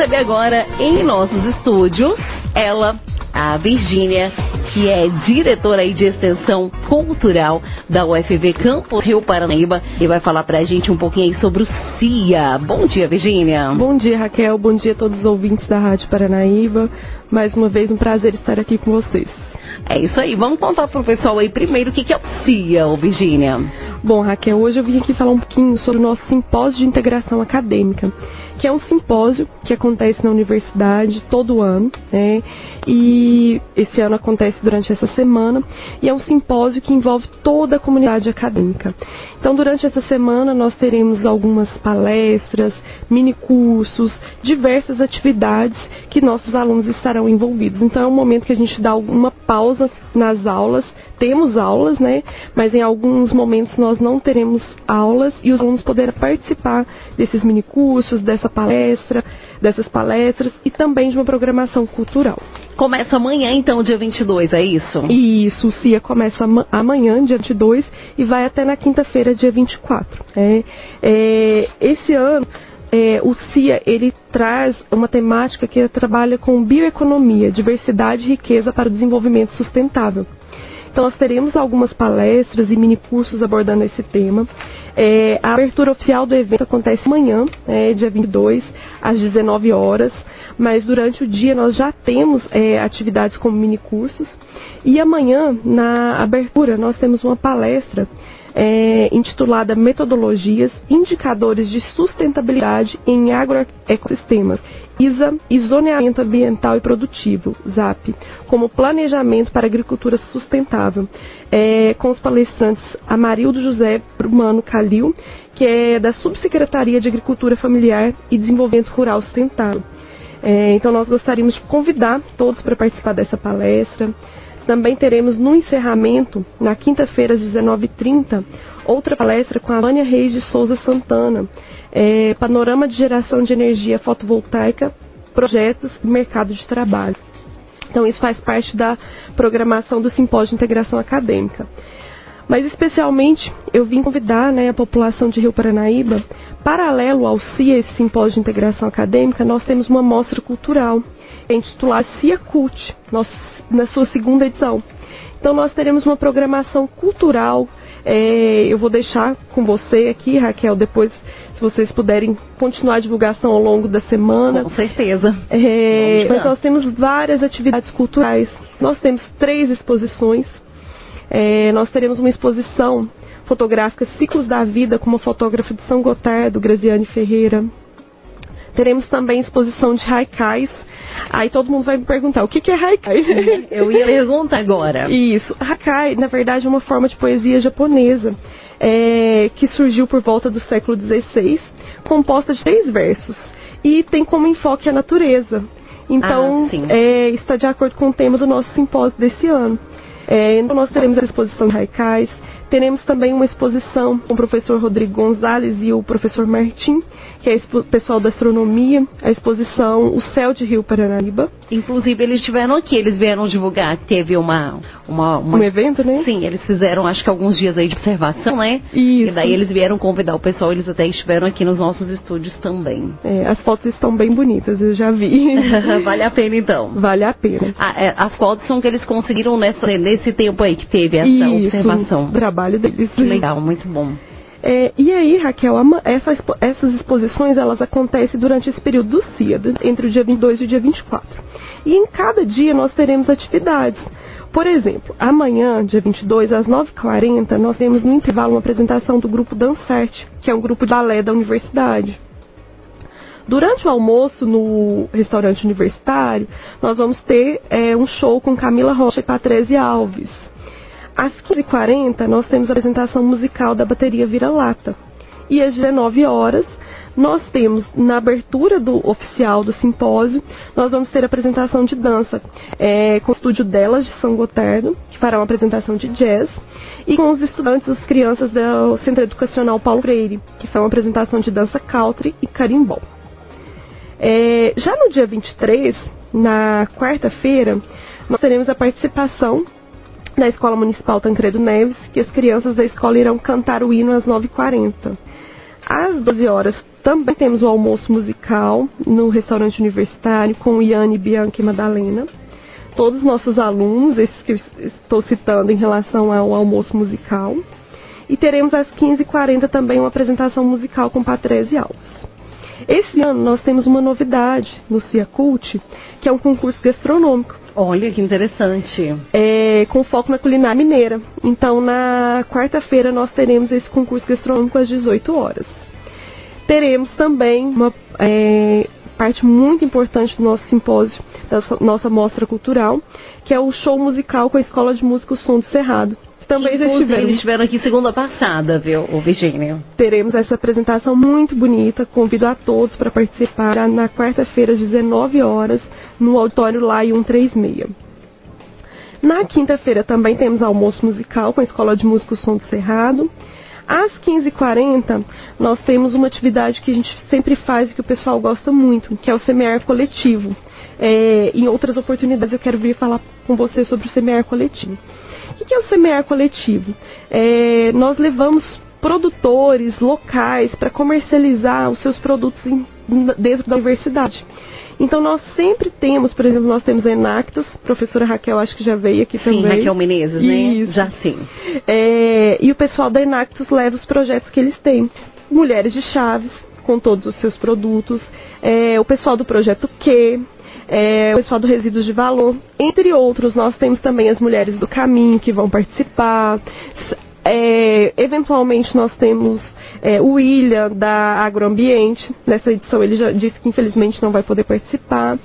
receber agora em nossos estúdios ela, a Virgínia, que é diretora de extensão cultural da UFV Campus Rio Paranaíba e vai falar pra gente um pouquinho aí sobre o CIA. Bom dia, Virgínia. Bom dia, Raquel. Bom dia a todos os ouvintes da Rádio Paranaíba. Mais uma vez, um prazer estar aqui com vocês. É isso aí. Vamos contar pro pessoal aí primeiro o que, que é o CIA, Virgínia. Bom, Raquel, hoje eu vim aqui falar um pouquinho sobre o nosso simpósio de integração acadêmica que é um simpósio que acontece na universidade todo ano, né? E esse ano acontece durante essa semana, e é um simpósio que envolve toda a comunidade acadêmica. Então, durante essa semana, nós teremos algumas palestras, mini cursos, diversas atividades que nossos alunos estarão envolvidos. Então, é um momento que a gente dá uma pausa nas aulas temos aulas, né? Mas em alguns momentos nós não teremos aulas e os alunos poderão participar desses minicursos, dessa palestra, dessas palestras e também de uma programação cultural. Começa amanhã, então, dia 22, é isso? Isso, o CIA começa amanhã, dia 22, e vai até na quinta-feira, dia 24. É, é, esse ano, é, o CIA ele traz uma temática que trabalha com bioeconomia, diversidade e riqueza para o desenvolvimento sustentável. Então, nós teremos algumas palestras e mini cursos abordando esse tema. É, a abertura oficial do evento acontece amanhã, é, dia 22, às 19 horas. Mas durante o dia nós já temos é, atividades como mini cursos. E amanhã, na abertura, nós temos uma palestra é, intitulada Metodologias, Indicadores de Sustentabilidade em Agroecossistemas, ISA e Zoneamento Ambiental e Produtivo, ZAP, como Planejamento para Agricultura Sustentável, é, com os palestrantes Amarildo José Brumano Calil, que é da Subsecretaria de Agricultura Familiar e Desenvolvimento Rural Sustentável. É, então, nós gostaríamos de convidar todos para participar dessa palestra. Também teremos no encerramento, na quinta-feira às 19h30, outra palestra com a Vânia Reis de Souza Santana, é, Panorama de Geração de Energia Fotovoltaica, Projetos e Mercado de Trabalho. Então, isso faz parte da programação do Simpósio de Integração Acadêmica. Mas, especialmente, eu vim convidar né, a população de Rio Paranaíba, paralelo ao CIA, esse Simpósio de Integração Acadêmica, nós temos uma mostra cultural intitulada CIA Cult, na sua segunda edição. Então nós teremos uma programação cultural. É, eu vou deixar com você aqui, Raquel, depois, se vocês puderem continuar a divulgação ao longo da semana. Com certeza. É, mas nós temos várias atividades culturais. Nós temos três exposições. É, nós teremos uma exposição fotográfica Ciclos da Vida com uma fotógrafa de São Gotardo, Graziane Ferreira. Teremos também exposição de haikais Aí todo mundo vai me perguntar, o que, que é haikai? Eu ia perguntar agora. Isso. Haikai, na verdade, é uma forma de poesia japonesa é, que surgiu por volta do século XVI, composta de três versos. E tem como enfoque a natureza. Então, ah, é, está de acordo com o tema do nosso simpósio desse ano. É, então, nós teremos a exposição de haikais, teremos também uma exposição com o professor Rodrigo Gonzalez e o professor Martim, que é o pessoal da astronomia, a exposição O Céu de Rio Paranaíba. Inclusive, eles estiveram aqui, eles vieram divulgar, teve uma, uma, uma, Um evento, né? Sim, eles fizeram, acho que alguns dias aí de observação, né? Isso. E daí eles vieram convidar o pessoal, eles até estiveram aqui nos nossos estúdios também. É, as fotos estão bem bonitas, eu já vi. vale a pena, então. Vale a pena. Ah, é, as fotos são que eles conseguiram nessa, nesse tempo aí que teve essa Isso, observação. o trabalho deles. Legal, muito bom. É, e aí, Raquel, essa, essas exposições elas acontecem durante esse período do CIA, entre o dia 22 e o dia 24. E em cada dia nós teremos atividades. Por exemplo, amanhã, dia 22, às 9h40, nós temos no intervalo uma apresentação do grupo Dansarte, que é um grupo de balé da universidade. Durante o almoço no restaurante universitário, nós vamos ter é, um show com Camila Rocha e Patrícia Alves. Às 15h40, nós temos a apresentação musical da bateria Vira-Lata. E às 19 horas, nós temos, na abertura do oficial do simpósio, nós vamos ter a apresentação de dança é, com o estúdio delas de São Gotardo, que fará uma apresentação de jazz, e com os estudantes, as crianças do Centro Educacional Paulo Freire, que fará uma apresentação de dança country e carimbó. É, já no dia 23, na quarta-feira, nós teremos a participação na Escola Municipal Tancredo Neves, que as crianças da escola irão cantar o hino às 9h40. Às 12 horas também temos o almoço musical no restaurante universitário com Iane, Bianca e Madalena. Todos os nossos alunos, esses que estou citando em relação ao almoço musical. E teremos às 15h40 também uma apresentação musical com Patrese Alves. Esse ano nós temos uma novidade no CIA Cult, que é um concurso gastronômico. Olha que interessante. É, com foco na culinária mineira. Então, na quarta-feira, nós teremos esse concurso gastronômico às 18 horas. Teremos também uma é, parte muito importante do nosso simpósio, da nossa mostra cultural, que é o show musical com a Escola de Música O Som do Cerrado também já estiveram. Eles estiveram aqui segunda passada, viu, o Virgínia? Teremos essa apresentação muito bonita. Convido a todos para participar na quarta-feira, às 19 horas, no auditório LAI 136. Na quinta-feira também temos almoço musical com a Escola de Música o Som do Cerrado. Às 15h40, nós temos uma atividade que a gente sempre faz e que o pessoal gosta muito, que é o semear coletivo. É, em outras oportunidades eu quero vir falar com você sobre o semear coletivo. O que é o semear coletivo? É, nós levamos produtores locais para comercializar os seus produtos em, dentro da universidade. Então nós sempre temos, por exemplo, nós temos a Enactus, professora Raquel acho que já veio aqui sim, também. Sim, Raquel Menezes, né? Isso. Já sim. É, e o pessoal da Enactus leva os projetos que eles têm. Mulheres de Chaves, com todos os seus produtos. É, o pessoal do projeto Q, é, o pessoal do Resíduos de Valor. Entre outros, nós temos também as mulheres do caminho que vão participar. É, eventualmente nós temos é, o William da Agroambiente. Nessa edição ele já disse que infelizmente não vai poder participar.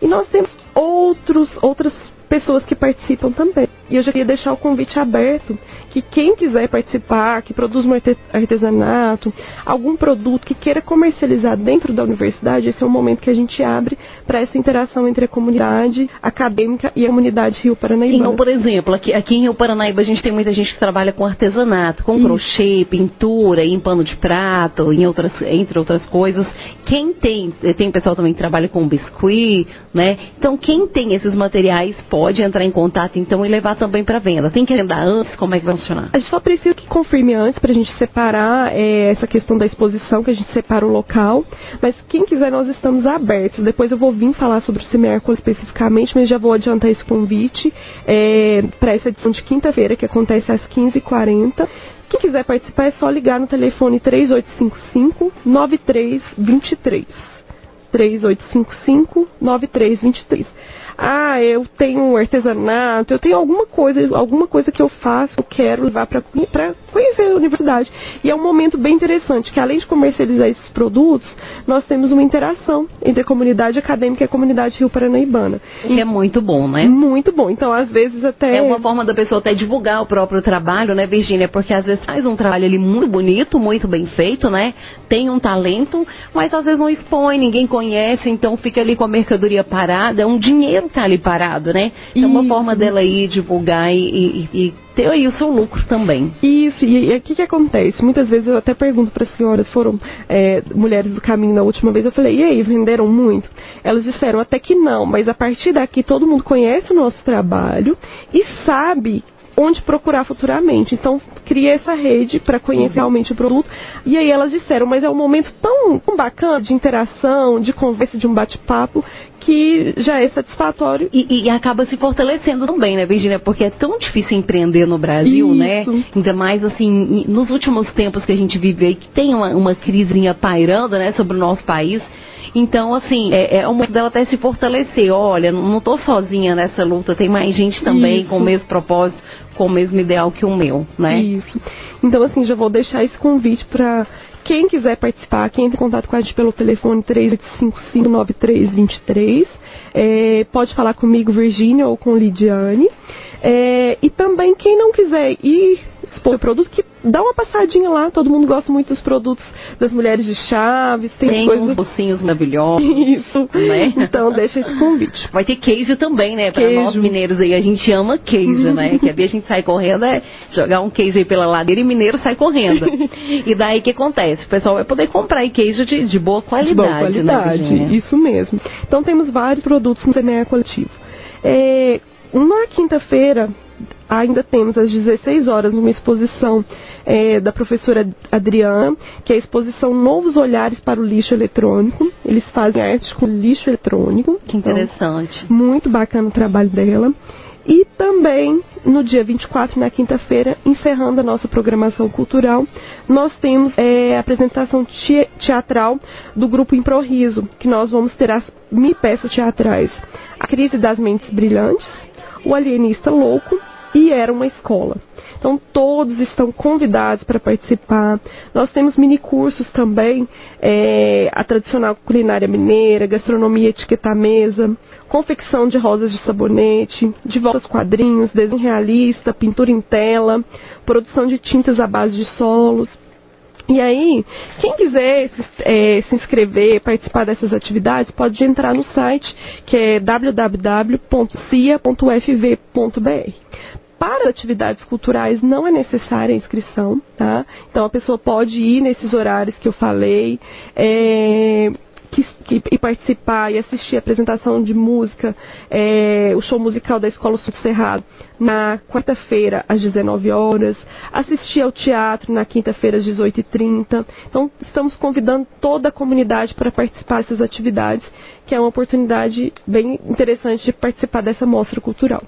E nós temos outros, outras pessoas que participam também. E eu já queria deixar o convite aberto que quem quiser participar, que produz um artesanato, algum produto que queira comercializar dentro da universidade, esse é o momento que a gente abre para essa interação entre a comunidade acadêmica e a comunidade Rio Paranaíba. Então, por exemplo, aqui, aqui em Rio Paranaíba a gente tem muita gente que trabalha com artesanato, com Isso. crochê, pintura, em pano de prato, em outras, entre outras coisas. Quem tem, tem pessoal também que trabalha com biscuit, né? Então, quem tem esses materiais pode entrar em contato então e levar também para venda. Tem que agendar antes? Como é que vai funcionar? A gente só precisa que confirme antes para a gente separar é, essa questão da exposição, que a gente separa o local. Mas quem quiser, nós estamos abertos. Depois eu vou vir falar sobre o Semercol especificamente, mas já vou adiantar esse convite é, para essa edição de quinta-feira, que acontece às 15h40. Quem quiser participar é só ligar no telefone 3855 9323. 3855 9323 ah, eu tenho artesanato, eu tenho alguma coisa, alguma coisa que eu faço, eu quero levar para conhecer a universidade. E é um momento bem interessante, que além de comercializar esses produtos, nós temos uma interação entre a comunidade acadêmica e a comunidade rio paranaibana. Que é muito bom, né? Muito bom. Então, às vezes até... É uma forma da pessoa até divulgar o próprio trabalho, né, Virginia? Porque às vezes faz um trabalho ali muito bonito, muito bem feito, né? Tem um talento, mas às vezes não expõe, ninguém conhece, então fica ali com a mercadoria parada, é um dinheiro que tá ali parado, né? Então, é uma forma dela ir divulgar e, e, e ter aí o seu lucro também. Isso, e o que, que acontece? Muitas vezes eu até pergunto para as senhoras, foram é, mulheres do caminho na última vez, eu falei, e aí, venderam muito? Elas disseram até que não, mas a partir daqui todo mundo conhece o nosso trabalho e sabe onde procurar futuramente. Então, cria essa rede para conhecer realmente o produto. E aí elas disseram, mas é um momento tão bacana de interação, de conversa, de um bate-papo, que já é satisfatório. E, e, acaba se fortalecendo também, né, Virginia? Porque é tão difícil empreender no Brasil, né? Isso. né? Ainda mais, assim, nos últimos tempos que a gente vive aí, que tem uma, uma crisinha pairando, né, sobre o nosso país. Então, assim, é, é o momento dela até se fortalecer. Olha, não estou sozinha nessa luta, tem mais gente também Isso. com o mesmo propósito, com o mesmo ideal que o meu, né? Isso. Então, assim, já vou deixar esse convite para quem quiser participar, quem entra em contato com a gente pelo telefone 38559323, é, pode falar comigo, Virginia, ou com Lidiane. É, e também quem não quiser ir expor o produto, que dá uma passadinha lá. Todo mundo gosta muito dos produtos das mulheres de Chaves. Tem, tem coisas... uns docinhos maravilhosos. Isso. Né? Então deixa esse convite. Vai ter queijo também, né? Para nós mineiros aí, a gente ama queijo, né? Que a gente sai correndo é jogar um queijo aí pela ladeira e mineiro sai correndo. e daí o que acontece? O pessoal vai poder comprar queijo de, de boa qualidade, de boa qualidade, né, Isso mesmo. Então temos vários produtos no semear coletivo. É, na quinta-feira, ainda temos às 16 horas uma exposição é, da professora Adriana, que é a exposição Novos Olhares para o Lixo Eletrônico. Eles fazem arte com lixo eletrônico. Que interessante. Então, muito bacana o trabalho dela. E também, no dia 24, na quinta-feira, encerrando a nossa programação cultural, nós temos é, a apresentação teatral do grupo Improviso, que nós vamos ter as mil peças teatrais. A Crise das Mentes Brilhantes, O Alienista Louco e Era uma Escola. Então todos estão convidados para participar. Nós temos mini cursos também, é, a tradicional culinária mineira, gastronomia etiqueta mesa, confecção de rosas de sabonete, de volta aos quadrinhos, desenho realista, pintura em tela, produção de tintas à base de solos. E aí, quem quiser é, se inscrever, participar dessas atividades, pode entrar no site que é www.cia.fv.br. Para atividades culturais não é necessária a inscrição, tá? Então a pessoa pode ir nesses horários que eu falei. É, que, que, e participar e assistir a apresentação de música, é, o show musical da Escola Sul Cerrado na quarta-feira às 19 horas, assistir ao teatro na quinta-feira às 18h30. Então, estamos convidando toda a comunidade para participar dessas atividades, que é uma oportunidade bem interessante de participar dessa mostra cultural.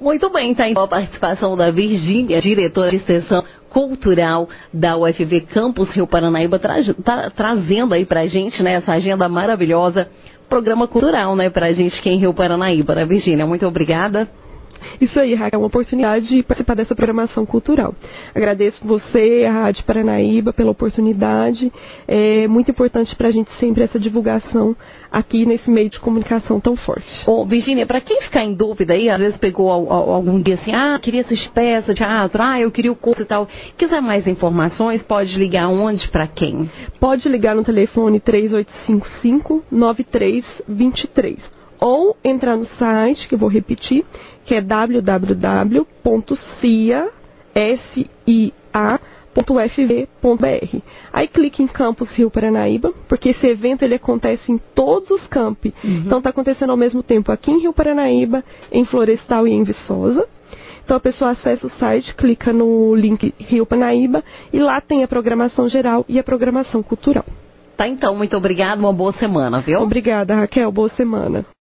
Muito bem, tá então a participação da Virgínia, diretora de extensão cultural da UFV Campus Rio Paranaíba, tra tá, trazendo aí pra gente, né, essa agenda maravilhosa, programa cultural, né, pra gente aqui em Rio Paranaíba, né, Virgínia? Muito obrigada. Isso aí, Raquel, é uma oportunidade de participar dessa programação cultural. Agradeço você, a Rádio Paranaíba, pela oportunidade. É muito importante para a gente sempre essa divulgação aqui nesse meio de comunicação tão forte. Ô, Virginia, para quem ficar em dúvida aí, às vezes pegou algum dia assim, ah, queria assistir peça, teatro, ah, eu queria o curso e tal. Quiser mais informações, pode ligar onde, para quem? Pode ligar no telefone 3855 9323 ou entrar no site, que eu vou repetir, que é www.cia.fv.br. Aí clique em Campus Rio Paranaíba, porque esse evento ele acontece em todos os campi. Uhum. Então está acontecendo ao mesmo tempo aqui em Rio Paranaíba, em Florestal e em Viçosa. Então a pessoa acessa o site, clica no link Rio Paranaíba e lá tem a programação geral e a programação cultural. Tá então, muito obrigada, uma boa semana, viu? Obrigada, Raquel, boa semana.